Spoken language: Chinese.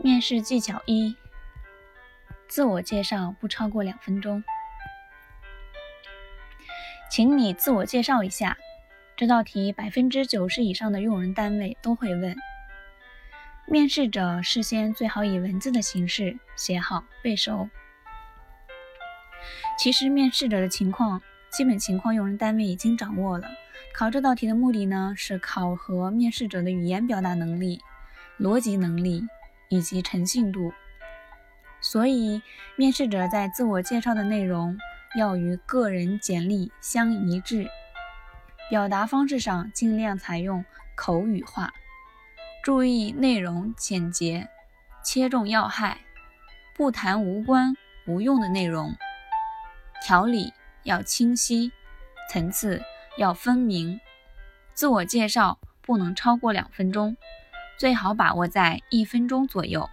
面试技巧一：自我介绍不超过两分钟。请你自我介绍一下。这道题百分之九十以上的用人单位都会问。面试者事先最好以文字的形式写好背熟。其实面试者的情况，基本情况用人单位已经掌握了。考这道题的目的呢，是考核面试者的语言表达能力、逻辑能力以及诚信度。所以，面试者在自我介绍的内容要与个人简历相一致。表达方式上尽量采用口语化，注意内容简洁，切中要害，不谈无关无用的内容。条理要清晰，层次要分明。自我介绍不能超过两分钟，最好把握在一分钟左右。